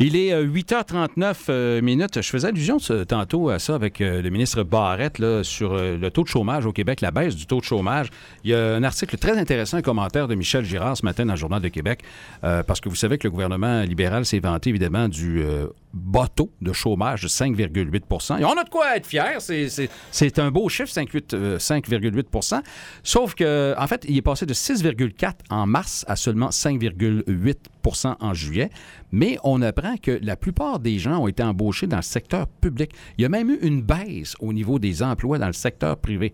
Il est euh, 8h39 euh, minutes. Je faisais allusion tantôt à ça avec euh, le ministre Barrette sur euh, le taux de chômage au Québec, la baisse du taux de chômage. Il y a un article très intéressant, un commentaire de Michel Girard ce matin dans le Journal de Québec, euh, parce que vous savez que le gouvernement libéral s'est vanté évidemment du euh, bas taux de chômage de 5,8 Et on a de quoi être fiers. C'est- un beau chiffre, 5,8 euh, 5,8 Sauf que, en fait, il est passé de 6,4% en mars à seulement 5,8% en juillet. Mais on apprend que la plupart des gens ont été embauchés dans le secteur public. Il y a même eu une baisse au niveau des emplois dans le secteur privé.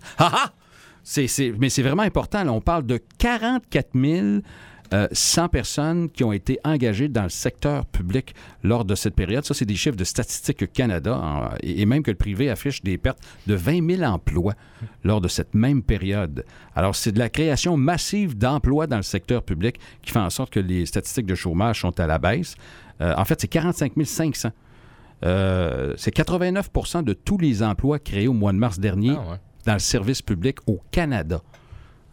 C'est- c'est- mais c'est vraiment important. on parle de 44 000 euh, 100 personnes qui ont été engagées dans le secteur public lors de cette période. Ça, c'est des chiffres de Statistique Canada et et même que le privé affiche des pertes de 20 000 emplois lors de cette même période. Alors, c'est de la création massive d'emplois dans le secteur public qui fait en sorte que les statistiques de chômage sont à la baisse. Euh, en fait, c'est 45 500. Euh, c'est 89% de tous les emplois créés au mois de mars dernier Ah ouais. dans le service public au Canada.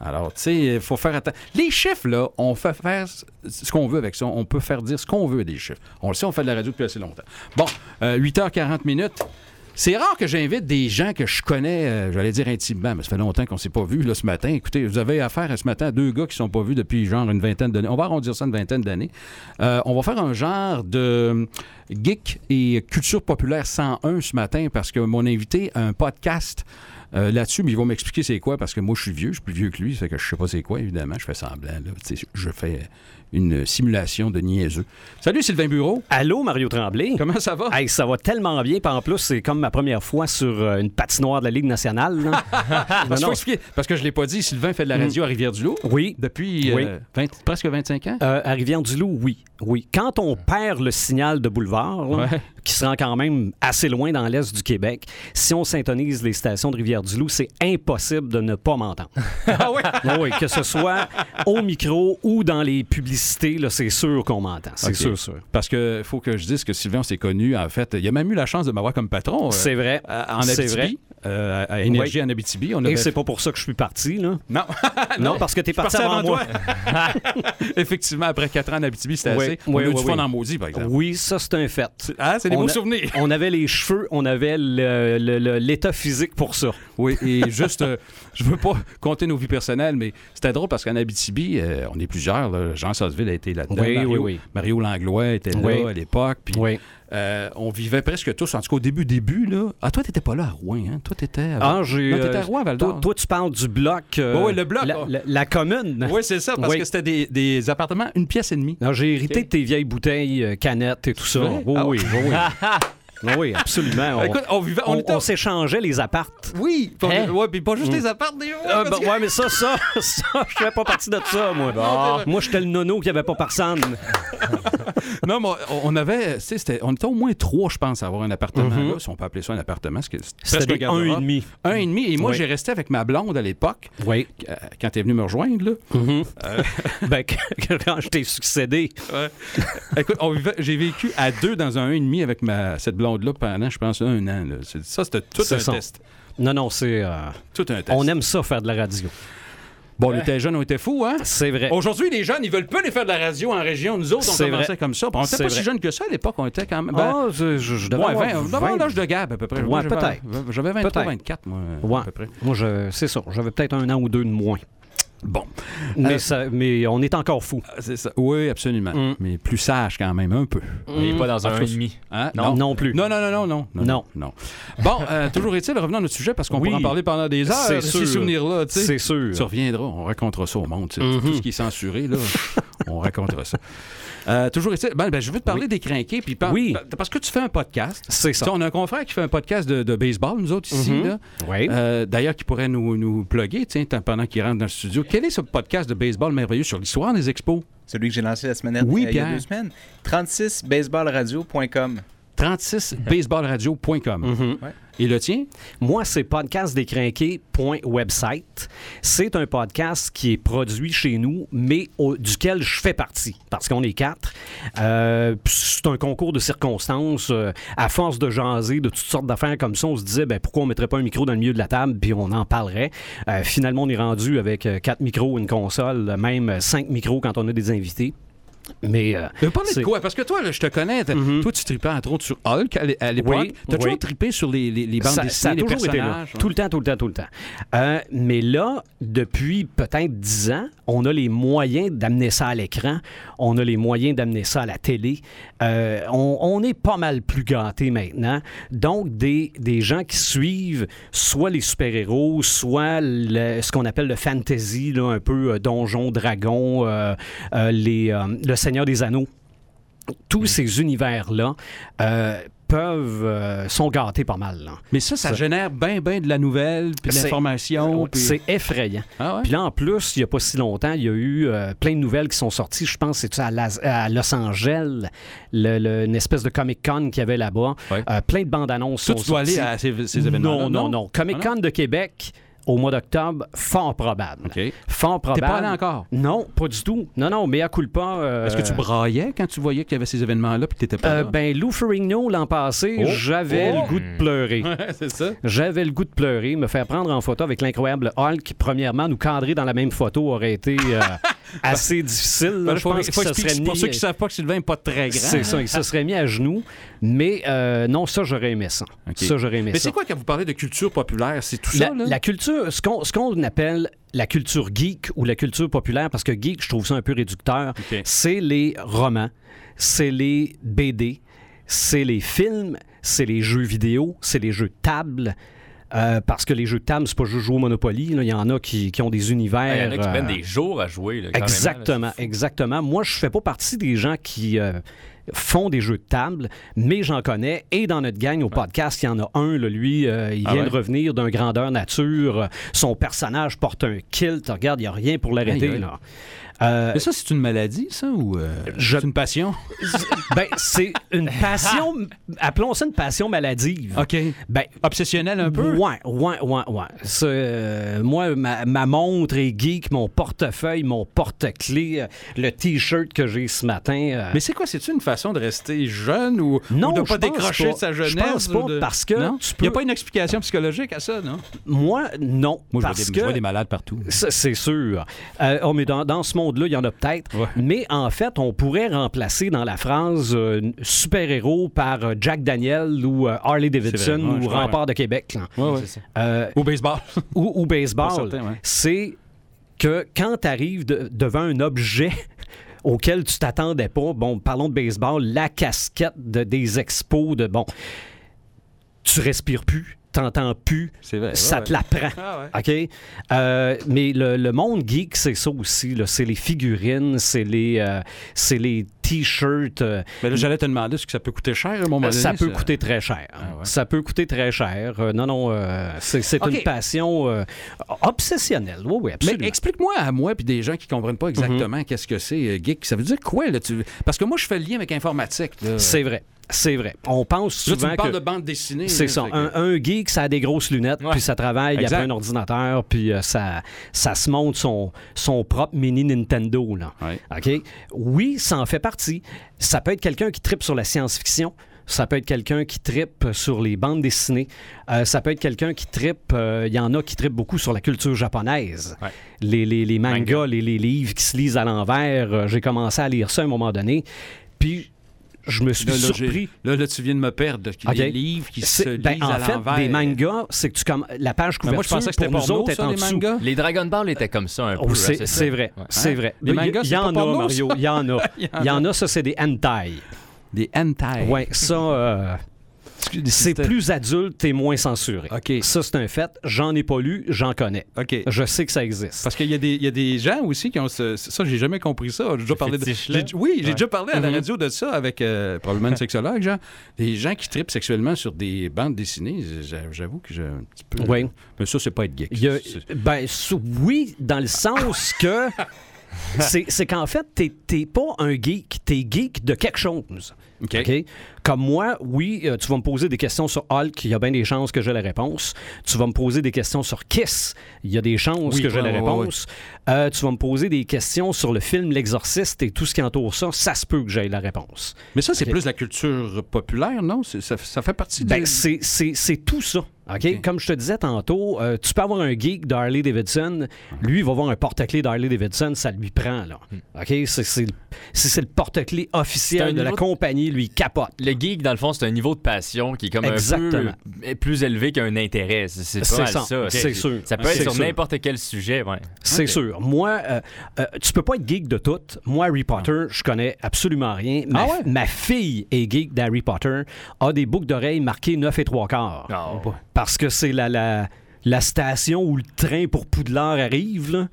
Alors, tu sais, il faut faire attention. Les chiffres, là, on fait faire ce qu'on veut avec ça. On peut faire dire ce qu'on veut des chiffres. On le sait, on fait de la radio depuis assez longtemps. Bon, euh, 8h40 minutes. C'est rare que j'invite des gens que je connais, euh, j'allais dire intimement, mais ça fait longtemps qu'on ne s'est pas vu là, ce matin. Écoutez, vous avez affaire ce matin à deux gars qui ne sont pas vus depuis genre une vingtaine d'années. On va arrondir ça une vingtaine d'années. Euh, on va faire un genre de geek et culture populaire 101 ce matin parce que mon invité a un podcast euh, là-dessus, mais il va m'expliquer c'est quoi, parce que moi, je suis vieux, je suis plus vieux que lui, ça fait que je sais pas c'est quoi, évidemment, je fais semblant, là. Je fais une simulation de niaiseux. Salut Sylvain Bureau, Allô, Mario Tremblay? comment ça va? Hey, ça va tellement bien. Puis en plus, c'est comme ma première fois sur euh, une patinoire de la Ligue nationale. Parce, Non, faut expliquer, parce que je l'ai pas dit, Sylvain fait de la radio à Rivière-du-Loup Oui. depuis euh, Oui. 20 presque 25 ans? Euh, à Rivière-du-Loup, oui. Oui. Quand on perd le signal de boulevard, là, Ouais. qui se rend quand même assez loin dans l'est du Québec, si on syntonise les stations de Rivière-du-Loup, c'est impossible de ne pas m'entendre. ah? Ah oui, que ce soit au micro ou dans les publicités, là, c'est sûr qu'on m'entend. C'est Ok. sûr, sûr. Parce que faut que je dise que Sylvain, on s'est connu, en fait, il a même eu la chance de m'avoir comme patron. euh, C'est vrai. à- en C'est Abitibi, vrai. euh, à à Énergie en Abitibi. On Et avait- c'est pas pour ça que je suis parti, là. Non, Non, parce que t'es suis parti, avant, moi. Effectivement, après 4 ans en Abitibi, c'était Oui, assez. On oui, a eu oui, du fun oui. en maudit, par exemple. Oui, ça, c'est un fait. Ah, c'est des On beaux a- souvenirs. On avait les cheveux, on avait l'état physique pour ça. Oui, et juste, euh, je veux pas compter nos vies personnelles, mais c'était drôle parce qu'en Abitibi, euh, on est plusieurs. là. Jean Sasseville a été là-dedans. Oui, Mario, oui, oui. Mario Langlois était là à l'époque. Puis Oui. euh, on vivait presque tous, en tout cas au début, début. Là. Ah, toi, t'étais pas là à Rouen, hein? Toi, t'étais. à- Ah, j'ai. Non, t'étais euh, à Rouen, Val toi, toi, tu parles du bloc. euh, Oui, oui, le bloc, La, la- la commune. Oui, c'est ça, parce que c'était des, des appartements, une pièce et demie. Non, j'ai hérité de tes vieilles bouteilles, euh, canettes et tout ça. Ah oui, oui, oui. Absolument. On, Écoute, on vivait. On, on- était- on s'échangeait les appartes. Oui, pas, Hein? ouais, puis pas juste les appartements. des Ah, ben, ouais, mais ça, ça, ça, je fais pas partie de ça, moi. Moi, j'étais le nono qui avait pas personne. Non, mais on- on avait, tu sais, c'était- on était au moins trois, je pense, à avoir un appartement là, si on peut appeler ça un appartement. C'était C'était des un et demi. Un et demi. Et moi, Oui. j'ai resté avec ma blonde à l'époque, Oui. euh, quand elle est venue me rejoindre. Là. Ben, quand je t'ai succédé. Écoute, on vivait- j'ai vécu à deux dans un un et demi avec ma, cette blonde-là pendant, je pense, un an. là. Ça, c'était tout un ça. test. Non, non, c'est. euh, Tout un test. on aime ça faire de la radio. Bon, on était jeunes, on était fous, hein? C'est vrai. Aujourd'hui, les jeunes, ils veulent pas aller faire de la radio en région. Nous autres, on commençait vrai. comme ça. On était pas si jeunes que ça à l'époque. On était quand même. ben, Ah, je, je, devais ouais, avoir 20, on devait 20. avoir l'âge de Gab, à peu près. Ouais, peut-être. J'avais 23, Peut-être. 24, moi, Ouais. à peu près. Moi, je, c'est ça. J'avais peut-être un an ou deux de moins. Bon. Mais, Euh, ça, mais on est encore fou. C'est ça. Oui, absolument. Mm. Mais plus sage quand même, un peu. N'est pas dans un et demi. Hein? Non, non plus. Non, non, non, non, non. Non. non. Bon, euh, toujours est-il, revenons à notre sujet parce qu'on Oui. pourra en parler pendant des heures. C'est Ces sûr. souvenirs-là, tu sais. C'est sûr. Tu reviendras, on racontera ça au monde. tu sais. Mhm. Tout ce qui est censuré, là, on racontera ça. Euh, toujours est-il, ben, ben, je veux te parler des crinqués. Puis par- Oui. Parce que tu fais un podcast. C'est Tu sais, ça. on a un confrère qui fait un podcast de, de baseball, nous autres, ici. Mhm. là. Oui. Euh, D'ailleurs, qui pourrait nous, nous plugger tiens, pendant qu'il rentre dans le studio. Quel est ce podcast de baseball merveilleux sur l'histoire des expos? Celui que j'ai lancé la semaine Oui, euh, il y a deux semaines. 36baseballradio.com. 36baseballradio.com. Mhm. Et le tien? Moi, c'est podcastdécrinqué.website. C'est un podcast qui est produit chez nous, mais au- duquel je fais partie, parce qu'on est quatre. Euh, c'est un concours de circonstances. Euh, à force de jaser de toutes sortes d'affaires comme ça, on se disait, ben, pourquoi on mettrait pas un micro dans le milieu de la table, puis on en parlerait. Euh, finalement, on est rendu avec quatre micros, une console, même cinq micros quand on a des invités. Mais euh, Mais parler de quoi? Parce que toi, là, je te connais. t'as- Mhm. Toi, tu tripais entre autres sur Hulk à l'é- à l'époque. Oui, T'as toujours oui. trippé sur les, les, les bandes ça, dessinées, ça les toujours été là. personnages. Tout le temps, tout le temps, tout le temps. Euh, mais là, depuis peut-être 10 ans, on a les moyens d'amener ça à l'écran. On a les moyens d'amener ça à la télé. Euh, on, on est pas mal plus gâtés maintenant. Donc, des, des gens qui suivent soit les super-héros, soit le- ce qu'on appelle le fantasy, là, un peu euh, donjon, dragon, les, le Seigneur des Anneaux tous ces univers-là euh, peuvent euh, sont gâtés pas mal. là. Mais ça, ça, Ça- génère bien, bien de la nouvelle, puis de l'information. C'est effrayant. Ah ouais? Puis là, en plus, il n'y a pas si longtemps, il y a eu euh, plein de nouvelles qui sont sorties. Je pense que c'est à, à Los Angeles, le- le- une espèce de Comic-Con qu'il y avait là-bas. Ouais. Euh, plein de bandes annonces sont tu dois aller à ces, ces événements Non, non, non? Comic-Con de Québec, au mois d'octobre, fort probable. Fort T'es probable. pas allé encore? Non, pas du tout. Non, non, mais à coup pas. Est-ce que tu braillais quand tu voyais qu'il y avait ces événements-là puis que t'étais pas Euh, là? ben, Lou Ferrigno, l'an passé, Oh. j'avais Oh. le goût de pleurer. Ouais, c'est ça. J'avais le goût de pleurer, me faire prendre en photo avec l'incroyable Hulk. Premièrement, nous cadrer dans la même photo aurait été euh, assez difficile. Ben, Je pense que ça serait pour mis- ceux qui ne savent pas que Sylvain n'est pas très grand. C'est ça, il se serait mis à genoux. Mais euh, non, ça, j'aurais aimé ça. Ça, j'aurais aimé Mais ça. c'est quoi quand vous parlez de culture populaire? C'est tout La, ça, là? la culture, ce qu'on ce qu'on appelle la culture geek ou la culture populaire, parce que geek, je trouve ça un peu réducteur, c'est les romans, c'est les BD, c'est les films, c'est les jeux vidéo, c'est les jeux de table. Euh, parce que les jeux de table, c'est pas juste jouer au Monopoly. là. Il y en a qui, qui ont des univers. Il y en a qui euh, prennent des jours à jouer. là, là. Exactement, exactement. Moi, je fais pas partie des gens qui euh, font des jeux de table, mais j'en connais. Et dans notre gang, au podcast, il y en a un, lui, il Ah vient ouais? de revenir d'un grandeur nature. Son personnage porte un kilt. Regarde, il n'y a rien pour l'arrêter. Euh, Mais ça, c'est une maladie, ça, ou euh, Je- c'est une passion? ben, c'est une passion, appelons ça une passion maladive. OK. Ben, Obsessionnel un peu? Ouais, ouais, ouais, ouais. Euh, moi, ma, ma montre est geek, mon portefeuille, mon porte-clés, le T-shirt que j'ai ce matin. Mais c'est quoi? C'est-tu une façon de rester jeune ou, Non, ou de je pas pense décrocher pas. de sa Je jeunesse? pense ou pas, de- parce que Il n'y a peux- pas une explication psychologique à ça, non? moi, non. Moi, je vois, parce des, que... je vois des malades partout. C'est sûr. Oh, mais dans, dans ce monde-là, il y en a peut-être. Ouais. Mais en fait, on pourrait remplacer dans la phrase euh, super-héros par euh, Jack Daniel ou euh, Harley Davidson vrai, ouais, ou. Rempart de Québec. là. Ouais, ouais. C'est ça. Euh, Au baseball. ou, ou baseball. C'est que quand tu arrives devant un objet auquel tu t'attendais pas, bon, parlons de baseball, la casquette de, des expos, de bon, tu respires plus, t'entends plus, vrai. ça ouais, te la prend. Ah ouais. OK? Euh, mais le, le monde geek, c'est ça aussi. C'est les figurines, c'est les, euh, c'est les T-shirts. euh, Mais là, j'allais te demander, est-ce que ça peut coûter cher à un moment donné? ça peut coûter très cher. Ah. Ça peut coûter très cher. Non, non, c'est, une passion obsessionnelle. Oui, oui, Mais absolument. explique-moi à moi puis des gens qui comprennent pas exactement qu'est-ce que c'est geek. Ça veut dire quoi là tu... Parce que moi je fais le lien avec informatique. C'est vrai. C'est vrai. On pense Là, tu parles que... de bande dessinée. C'est ça. que- Un, un geek, ça a des grosses lunettes, Ouais. puis ça travaille Exact. après un ordinateur, puis euh, ça, ça se monte son, son propre mini Nintendo. Là. Ouais. OK? Oui, ça en fait partie. Ça peut être quelqu'un qui tripe sur la science-fiction. Ça peut être quelqu'un qui tripe sur les bandes dessinées. Euh, ça peut être quelqu'un qui tripe. euh, Il y en a qui tripent beaucoup sur la culture japonaise. Ouais. Les, les, les mangas, Manga. Les, les livres qui se lisent à l'envers. J'ai commencé à lire ça à un moment donné. Puis, je me suis Là, là, surpris. là, là, tu viens de me perdre. OK. Les livres qui se C'est- lisent ben, à en fait, l'envers. des mangas, c'est que tu comme la page Mais couverture moi, je pensais que c'était pour nous autres ça, en les dessous. mangas? Les Dragon Ball étaient comme ça un peu. Oh, là, c'est c'est vrai, Ouais. c'est vrai. Les Il y- mangas, il y pas en a, Mario, il y en a. Il y en y en a, ça, c'est des hentai. Des hentai. Ouais, ça, euh, c'est plus adulte et moins censuré. OK. Ça, c'est un fait. J'en ai pas lu, j'en connais. OK. Je sais que ça existe. Parce qu'il y, a des- il y a des gens aussi qui ont ce. Ça, j'ai jamais compris ça. J'ai déjà parlé de. Oui, j'ai Ouais. déjà parlé à la Mhm. radio de ça avec euh, probablement une sexologue, genre. Des gens qui tripent sexuellement sur des bandes dessinées. J'a- J'avoue que j'ai un petit peu. Oui. Mais ça, c'est pas être geek. Il y a- C'est- ben, oui, dans le sens que c'est qu'en fait, t'es t'es pas un geek, t'es geek de quelque chose. OK. OK? Comme moi, oui, euh, tu vas me poser des questions sur Hulk, il y a bien des chances que j'ai la réponse. Tu vas me poser des questions sur Kiss, il y a des chances Oui, que j'ai ouais, la ouais, réponse. Euh, tu vas me poser des questions sur le film L'Exorciste et tout ce qui entoure ça, ça se peut que j'aie la réponse. Mais ça, c'est plus la culture populaire, non? Ça, ça fait partie de. Ben, c'est- tout ça. OK? Comme je te disais tantôt, euh, tu peux avoir un geek d'Harley Davidson. Lui, il va avoir un porte-clés d'Harley Davidson, ça lui prend. Là. OK? Le- si c'est le porte-clés officiel de la compagnie, lui, il capote. Le geek, dans le fond, c'est un niveau de passion qui est comme Exactement. un peu plus élevé qu'un intérêt. C'est ça, ça. c'est sûr. Ça peut être sur n'importe quel sujet. Ouais. C'est sûr. Moi, euh, euh, tu peux pas être geek de tout. Moi, Harry Potter, je connais absolument rien. Ma, Ah ouais? ma fille est geek d'Harry Potter, a des boucles d'oreilles marquées 9 et 3 quarts. Non. Parce que c'est la, la, la station où le train pour Poudlard arrive. Là.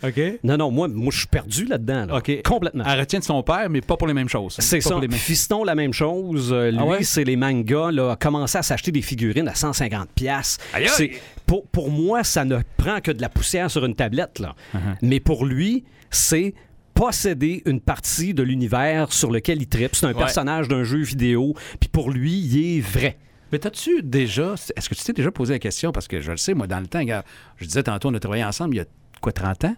Non, non, moi, moi je suis perdu là-dedans. là. Complètement. Elle retient de son père, mais pas pour les mêmes choses. C'est ça. pour les mêmes- Fiston, la même chose. Euh, lui, Ah ouais? c'est les mangas. Là, a commencé à s'acheter des figurines à 150 pièces. Aïe, aïe! C'est pour, pour moi, ça ne prend que de la poussière sur une tablette. Là. Uh-huh. Mais pour lui, c'est posséder une partie de l'univers sur lequel il tripe. C'est un Ouais. personnage d'un jeu vidéo. Puis pour lui, il est vrai. Mais t'as-tu déjà. Est-ce que tu t'es déjà posé la question? Parce que je le sais, moi, dans le temps, je disais tantôt, on a travaillé ensemble il y a quoi, 30 ans,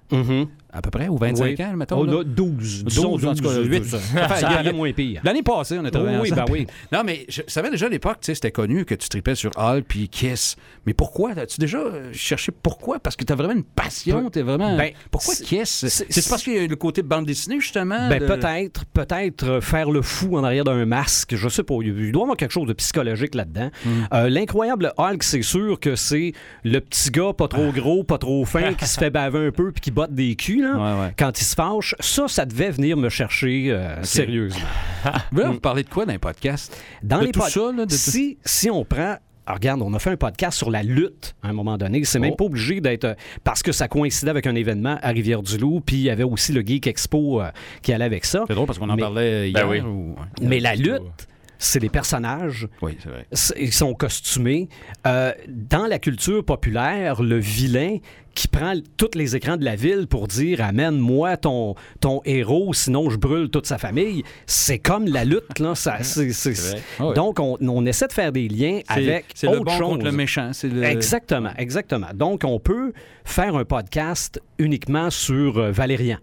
à peu près, ou 25 Oui. ans, mettons? Oh, là? là, 12. 12, en tout cas, 8. Ça moins pire. L'année passée, on a travaillé Oui, ensemble. ben oui. Non, mais je savais déjà à l'époque, tu sais, c'était connu que tu tripais sur Hall puis Kiss. Mais pourquoi? As-tu déjà euh, cherché pourquoi? Parce que tu as vraiment une passion, t'es vraiment... Ben, pourquoi Kiss? c'est- parce qu'il y a le côté bande dessinée, justement? Ben, de- peut-être, peut-être euh, faire le fou en arrière d'un masque. Je sais pas. Il doit y avoir quelque chose de psychologique là-dedans. Hmm. Euh, L'incroyable Hulk, c'est sûr que c'est le petit gars pas trop gros, pas trop fin, qui se fait baver un peu puis qui botte des culs là, Ouais, ouais. quand il se fâche. Ça, ça devait venir me chercher euh, sérieusement. Vous parlez de quoi dans les podcasts? Dans De les tout pod- ça, là, de tout- si, si on prend. ah, regarde, on a fait un podcast sur la lutte à un moment donné. C'est même Oh. pas obligé d'être. euh, Parce que ça coïncidait avec un événement à Rivière-du-Loup, puis il y avait aussi le Geek Expo euh, qui allait avec ça. C'est drôle parce qu'on en Mais- parlait hier. Ben oui. ou- Mais la lutte, c'est des personnages. Oui, c'est vrai. Ils sont costumés. Euh, dans la culture populaire, le vilain qui prend tous les écrans de la ville pour dire amène-moi ton, ton héros, sinon je brûle toute sa famille, c'est comme la lutte. Là, ça, c'est- c'est- C'est vrai. Ah oui. Donc, on, on essaie de faire des liens avec C'est autre le bon chose. contre le méchant. C'est le... Exactement, exactement. Donc, on peut faire un podcast uniquement sur euh, Valérian.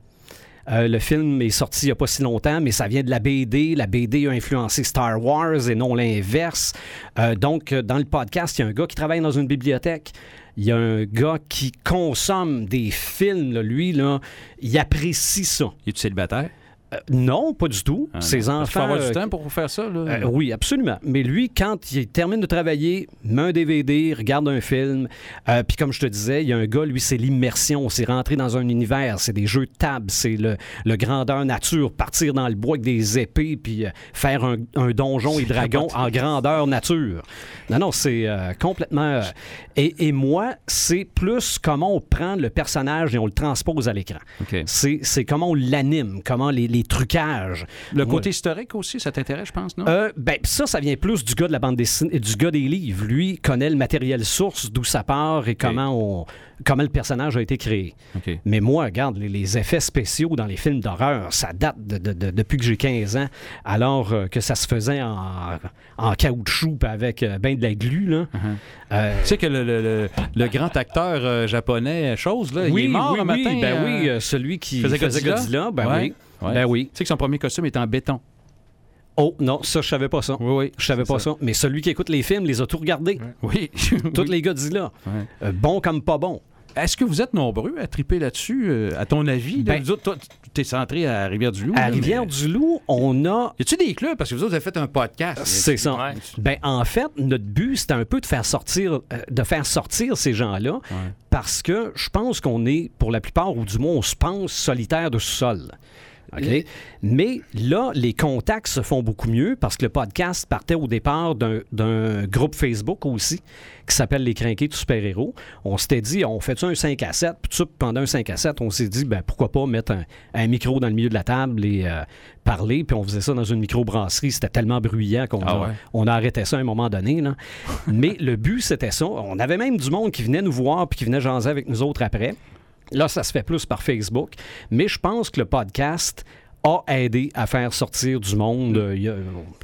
Euh, le film est sorti il n'y a pas si longtemps, mais ça vient de la BD. La BD a influencé Star Wars et non l'inverse. Euh, donc, euh, dans le podcast, il y a un gars qui travaille dans une bibliothèque. Il y a un gars qui consomme des films. Lui, il apprécie ça. Es-tu célibataire? Euh, non, pas du tout. Ah, Ses non. Parce qu'il faut enfants. avoir du euh, temps pour faire ça, là. euh, oui, absolument. Mais lui, quand il termine de travailler, met un DVD, regarde un film. euh, Puis comme je te disais, il y a un gars, lui, c'est l'immersion. C'est rentrer dans un univers. C'est des jeux de table. C'est le, le grandeur nature. Partir dans le bois avec des épées, puis faire un, un donjon et dragon en grandeur nature. Non, non, c'est complètement... et, et moi, c'est plus comment on prend le personnage et on le transpose à l'écran. C'est c'est comment on l'anime, comment les, les trucages. Le côté historique aussi, ça t'intéresse, je pense, non? euh, ben, ça, ça vient plus du gars de la bande dessinée, du gars des livres. Lui connaît le matériel source, d'où ça part et comment, on, comment le personnage a été créé. Mais moi, regarde, les, les effets spéciaux dans les films d'horreur, ça date de- de- de- depuis que j'ai 15 ans, alors euh, que ça se faisait en, en caoutchouc avec euh, ben de la glu. Là. Uh-huh. Euh, Tu sais que le, le- le- le grand acteur euh, japonais, chose, là, il est mort oui, un oui, matin. ben oui, euh, celui qui faisait faisait, Godzilla? Godzilla, ben Ouais, oui. Ouais. Ben oui. Tu sais que son premier costume est en béton. Oh, non, ça, je savais pas ça. Oui, oui. Je savais pas ça. Mais celui qui écoute les films les a tous regardés. Oui. Tous Oui. les Godzilla. Ouais. Euh, bon comme pas bon. Est-ce que vous êtes nombreux à triper là-dessus, euh, à ton avis? là? Ben- Vous autres, toi, tu es centré à Rivière-du-Loup. À là, Rivière-du-Loup, on a. Y a-tu des clubs? Parce que vous autres, avez fait un podcast. C'est ça. Ouais. Ben, en fait, notre but, c'était un peu de faire sortir, euh, de faire sortir ces gens-là Ouais. parce que je pense qu'on est, pour la plupart, ou du moins, on se pense solitaire de sous-sol. Mais là, les contacts se font beaucoup mieux parce que le podcast partait au départ d'un- groupe Facebook aussi qui s'appelle Les Crinqués du Super-Héros. On s'était dit, on fait un 5 à 7? Puis pendant un 5 à 7, on s'est dit, ben, pourquoi pas mettre un, un micro dans le milieu de la table et euh, parler. Puis on faisait ça dans une microbrasserie. C'était tellement bruyant qu'on Ah a, ouais? on a arrêté ça à un moment donné. là. Mais le but, c'était ça. On avait même du monde qui venait nous voir puis qui venait jaser avec nous autres après. Là, ça se fait plus par Facebook. Mais je pense que le podcast a aidé à faire sortir du monde. Il y a,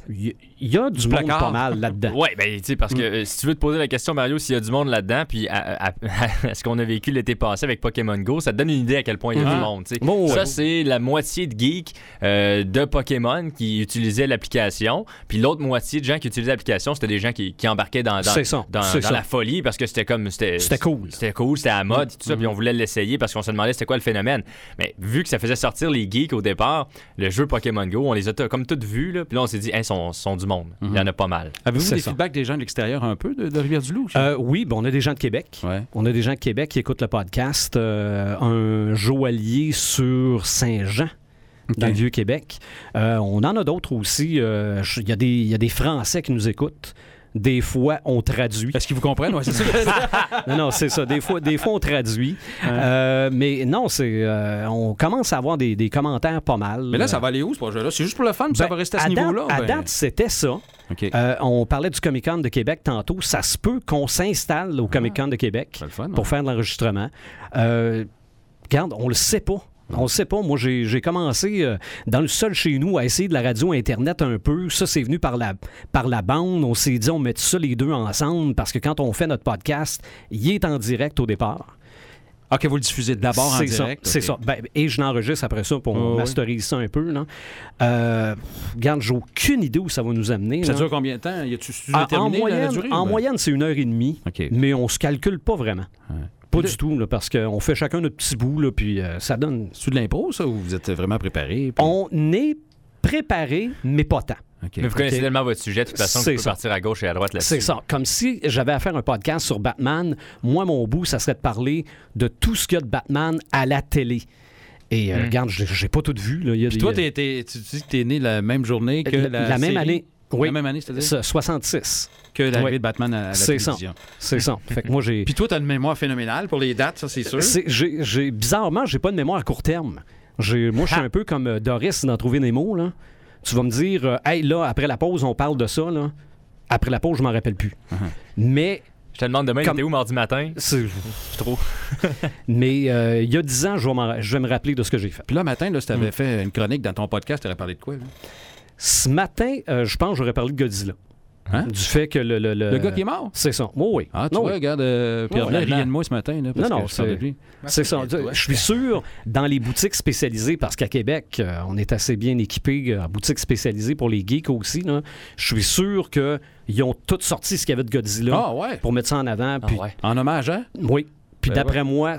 il y a- il y a du monde placard. pas mal là-dedans. Ouais, ben, parce que euh, si tu veux te poser la question, Mario, s'il y a du monde là-dedans, puis à, à- à ce qu'on a vécu l'été passé avec Pokémon Go, ça te donne une idée à quel point il y a du monde, tu sais. Bon, Ça, ouais. c'est la moitié de geeks euh, de Pokémon qui utilisaient l'application, puis l'autre moitié de gens qui utilisaient l'application, c'était des gens qui, qui embarquaient dans, dans, ça, la folie parce que c'était comme. C'était C'était cool. C'était cool, c'était à la mode, tout ça, puis on voulait l'essayer parce qu'on se demandait c'était quoi le phénomène. Mais vu que ça faisait sortir les geeks au départ, le jeu Pokémon Go, on les a comme toutes vus, là, puis là, on s'est dit, ils sont, sont du monde. Il y en a pas mal. Avez-vous des ça. feedbacks des gens de l'extérieur un peu de, de Rivière-du-Loup? Euh, oui, ben, on a des gens de Québec. ouais. On a des gens de Québec qui écoutent le podcast. Euh, un joaillier sur Saint-Jean. Dans le Vieux-Québec. Euh, on en a d'autres aussi. Euh, Il y, a des- il y a des Français qui nous écoutent. Des fois, on traduit. Est-ce qu'ils vous comprennent? Ouais, c'est ça. Non, non, c'est ça. Des fois, des fois on traduit. Euh, mais non, c'est, euh, on commence à avoir des, des commentaires pas mal. Mais là, ça va aller où, ce projet-là? C'est juste pour le fun, ça Ben, va rester à ce niveau-là? À ben? date, c'était ça. Euh, on parlait du Comic Con de Québec tantôt. Ça se peut qu'on s'installe au Comic Con de Québec fun. pour faire de l'enregistrement. Regarde, on le sait pas. On le sait pas. Moi, j'ai commencé euh, dans le sol chez nous à essayer de la radio Internet un peu. Ça, c'est venu par la, par la bande. On s'est dit, on met ça les deux ensemble parce que quand on fait notre podcast, il est en direct au départ. OK, vous le diffusez d'abord en C'est ça, direct? C'est OK. ça. Ben, et je l'enregistre après ça pour Oh, oui. masteriser ça un peu. Là. Euh, regarde, j'ai aucune idée où ça va nous amener. Ça là. dure combien de temps? Y a-tu Ah, en moyenne, durée? en Ben, moyenne, c'est une heure et demie, mais on se calcule pas vraiment. Ouais. Pas du tout, là, parce qu'on fait chacun notre petit bout, là, puis euh, ça donne. C'est de l'impro, ça, ou vous êtes vraiment préparé? puis- On est préparé, mais pas tant. Mais vous connaissez Ok. tellement votre sujet, de toute façon, vous pouvez ça. partir à gauche et à droite là-dessus. C'est ça. Comme si j'avais à faire un podcast sur Batman, moi, mon bout, ça serait de parler de tout ce qu'il y a de Batman à la télé. Et euh, Mm. regarde, j'ai pas tout vu. Là. Il y a Puis des- toi, t'es- t'es- tu dis que t'es né la même journée que la, la, la même série? année. Oui, La même année, c'est-à-dire? ça, 66. Que l'arrivée Oui. de Batman à la C'est ça. C'est ça. Fait que moi, j'ai. Puis toi, t'as une mémoire phénoménale pour les dates, ça, c'est sûr. C'est- j'ai- j'ai- bizarrement, j'ai pas de mémoire à court terme. J'ai- Moi, je suis un peu comme euh, Doris dans Trouver Nemo. Là. Tu vas me dire, euh, hey, là, après la pause, on parle de ça. Là. Après la pause, je m'en rappelle plus. Uh-huh. Mais, Je te demande demain, Comme- t'es où mardi matin? c'est- Trop. mais euh, il y a 10 ans, je vais, m'en- je vais me rappeler de ce que j'ai fait. Puis là, matin, là, si Mm. t'avais fait une chronique dans ton podcast, t'aurais parlé de quoi? là? Ce matin, euh, je pense que j'aurais parlé de Godzilla. Hein? Du fait que le. Le, Le gars qui est mort? C'est ça. Oui, oui. Ah, tu Non, vois, oui. regarde, euh, Pierre Blair vraiment. riait de moi ce matin. Là, parce Non, non, c'est- de lui. C'est ça. Je suis sûr, dans les boutiques spécialisées, parce qu'à Québec, euh, on est assez bien équipé euh, en boutiques spécialisées pour les geeks aussi. là. Je suis sûr qu'ils ont tous sorti ce qu'il y avait de Godzilla Ah, ouais. pour mettre ça en avant. Ah ouais. En hommage, hein? Oui. Puis Ben d'après moi,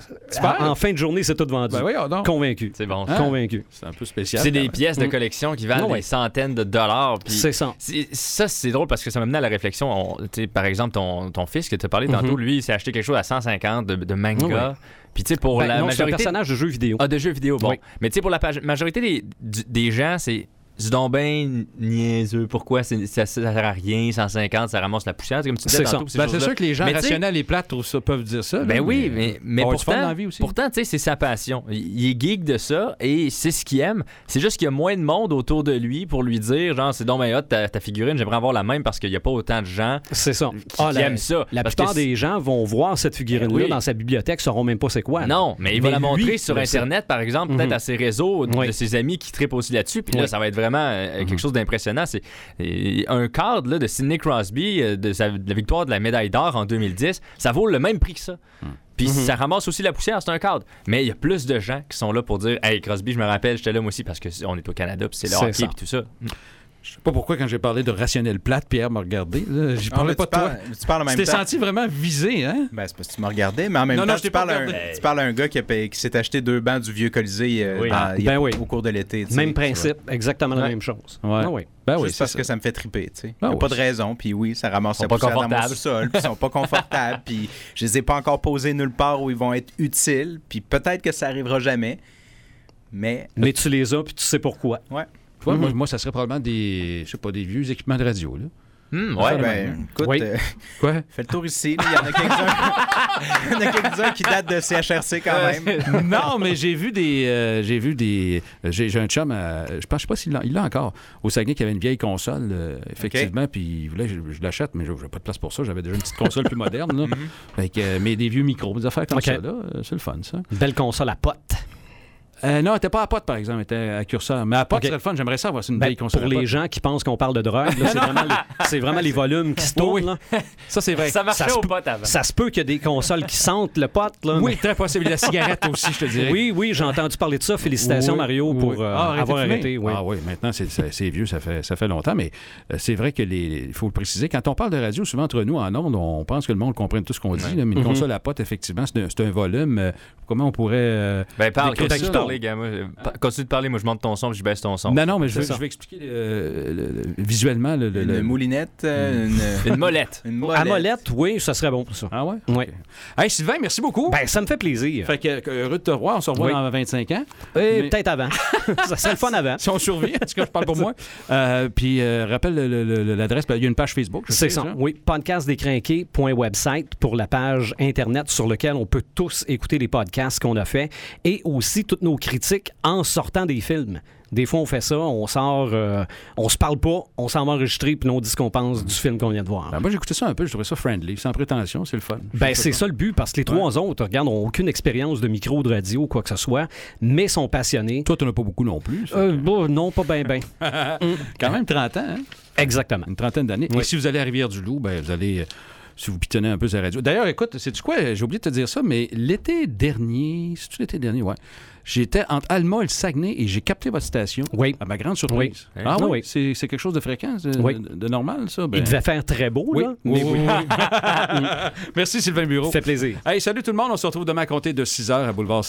en, fin de journée, c'est tout vendu. Ben oui, oh, non. Convaincu. C'est bon. Hein? Convaincu. C'est un peu spécial. C'est des pièces de Mm. collection qui valent Ah ouais. des centaines de dollars. C'est ça. c'est- Ça, c'est drôle parce que ça m'a mené à la réflexion. On- par exemple, ton, ton fils que tu as parlé tantôt, lui, il s'est acheté quelque chose à 150 de, de manga. Ah Puis, tu sais, pour Ben, la non, c'est un majorité. personnage de jeu vidéo. Ah, de jeux vidéo, bon. Oui. Mais tu sais, pour la page- majorité des, des gens, c'est. C'est donc ben niaiseux. Pourquoi ça, ça sert à rien? 150, ça ramasse la poussière? C'est comme tu disais tantôt. ces Ben, c'est choses-là. sûr que les gens Mais rationnels et plates ça- peuvent dire ça. là, Ben oui, mais, mais fun pourtant, pourtant tu sais, c'est sa passion. Il est geek de ça et c'est ce qu'il aime. C'est juste qu'il y a moins de monde autour de lui pour lui dire, genre, c'est donc ben hot ta, ta figurine, j'aimerais avoir la même parce qu'il n'y a pas autant de gens C'est ça. qui, Ah, qui la, aiment ça. la Parce plupart que des gens vont voir cette figurine-là oui. dans sa bibliothèque, sauront même pas c'est quoi. Non, mais il va la montrer sur sait. Internet, par exemple, peut-être Mhm. à ses réseaux, de ses amis qui trippent aussi là-dessus. Puis là, ça va être vraiment euh, quelque Mhm. chose d'impressionnant. C'est euh, un cadre là, de Sidney Crosby, euh, de, sa- de la victoire de la médaille d'or en 2010, ça vaut le même prix que ça. Puis Mhm. ça ramasse aussi la poussière, c'est un cadre. Mais il y a plus de gens qui sont là pour dire Hey, Crosby, je me rappelle, j'étais là moi aussi parce qu'on est au Canada, puis c'est le hockey, puis tout ça. Je sais pas pourquoi, quand j'ai parlé de rationnel plate, Pierre m'a regardé. Ah, parlais pas de toi. Tu parles en Tu même t'es temps. senti vraiment visé, hein? Ben, c'est parce que tu m'as regardé, mais en même Non, temps, non, je t'ai tu, pas parles à un, tu parles à un gars qui, a qui s'est acheté deux bancs du vieux Colisée euh, Oui. dans- Ah, a- ben oui. au cours de l'été. Même principe, exactement la même chose. Ouais. Ah oui. Ben oui, parce ça. que ça me fait triper, tu sais. Il Ah n'y a oui, pas de raison, puis oui, ça ramasse Ils sont la pas poussière dans mon puis ils sont pas confortables, puis je les ai pas encore posés nulle part où ils vont être utiles, puis peut-être que ça arrivera jamais, mais Mais tu les as, puis tu sais pourquoi. ouais. Moi, Mhm. moi, ça serait probablement des, je sais pas, des vieux équipements de radio. Là. Hmm, Ouais, ben, écoute, Oui. euh, Quoi? fais le tour ici. là, Il y en a quelques-uns Il y en a quelques-uns qui datent de CHRC quand même. non, mais j'ai vu des. euh, j'ai vu des. J'ai j'ai un chum, à- je pense je sais pas s'il l'a il l'a encore, au Saguenay qui avait une vieille console, euh, effectivement, puis il voulait, je, je l'achète, mais je n'avais pas de place pour ça. J'avais déjà une petite console plus moderne. Là. Euh, mais des vieux micros, des affaires comme ça, là, euh, c'est le fun, ça. Une belle console à potes. Euh, non, elle n'était pas à pote, par exemple, elle était à curseur. Mais à pote, c'est le fun. J'aimerais ça avoir une Ben, vieille console. pour les pote. gens qui pensent qu'on parle de drogue, c'est vraiment, les- c'est vraiment les volumes qui se tournent. Oui, là. Ça, c'est vrai. Ça marchait Ça se au peut- pote avant. Ça se peut qu'il y ait des consoles qui sentent le pote. Là, Oui, très possible. La cigarette aussi, je te dirais. oui, oui, j'ai entendu parler de ça. Félicitations, Oui, Mario, oui. pour euh, Ah, avoir arrêté. oui. Ah oui, maintenant, c'est- vieux, ça fait, ça fait longtemps, mais euh, c'est vrai que les. Il faut le préciser. Quand on parle de radio, souvent entre nous, en ondes, on pense que le monde comprenne tout ce qu'on dit. là, mais une Mhm. console à pote, effectivement, c'est un, c'est un volume. comment on pourrait. Ben, parle, continue de parler, gars. Moi, euh, pa- continue de parler, moi, je monte ton son, puis je baisse ton son. Non, non, mais je veux, veux expliquer euh, le- le- visuellement le. le- Une le- moulinette, euh, une, Une molette. une À molette, oui, ça serait bon pour ça. Ah ouais? Oui. Hey, Sylvain, merci beaucoup. Ben, ça me fait plaisir. fait que, heureux de te revoir. On se revoit Oui. dans 25 ans. Et mais- peut-être avant. ça serait le fun avant. Si on survit, en tout cas, je parle pour moi. Euh, puis, euh, rappelle le- le- le- l'adresse. ben, Il y a une page Facebook. C'est ça. Oui, podcastdécrinqué.website pour la page Internet sur laquelle on peut tous écouter les podcasts qu'on a fait et aussi toutes nos critiques en sortant des films. Des fois, on fait ça, on sort, euh, on se parle pas, on s'en va enregistrer, puis on dit ce qu'on pense du film qu'on vient de voir. Ben, moi, j'ai écouté ça un peu. Je trouvais ça friendly, sans prétention. C'est le fun. Ben, c'est ça le but, parce que les trois autres, regarde, n'ont aucune expérience de micro, de radio ou quoi que ce soit, mais sont passionnés. Toi, tu n'en as pas beaucoup non plus. Euh, bon, non, pas bien, bien. Quand même 30 ans, hein? Exactement. une trentaine d'années. Oui. Et si vous allez à Rivière-du-Loup, ben, vous allez. euh, si vous pitonnez un peu sur la radio. D'ailleurs, écoute, c'est du quoi? J'ai oublié de te dire ça, mais l'été dernier, c'est-tu l'été dernier? Ouais. J'étais entre Alma et le Saguenay et j'ai capté votre station. Oui. À ma grande surprise. Oui. Ah Ah oui? oui. C'est c'est quelque chose de fréquent, de, Oui. de- de normal, ça? Ben, Il devait faire très beau, oui. là. Oui, mais. Merci, Sylvain Bureau. Ça fait plaisir. Hey, salut tout le monde. On se retrouve demain à compter de 6 h à Boulevard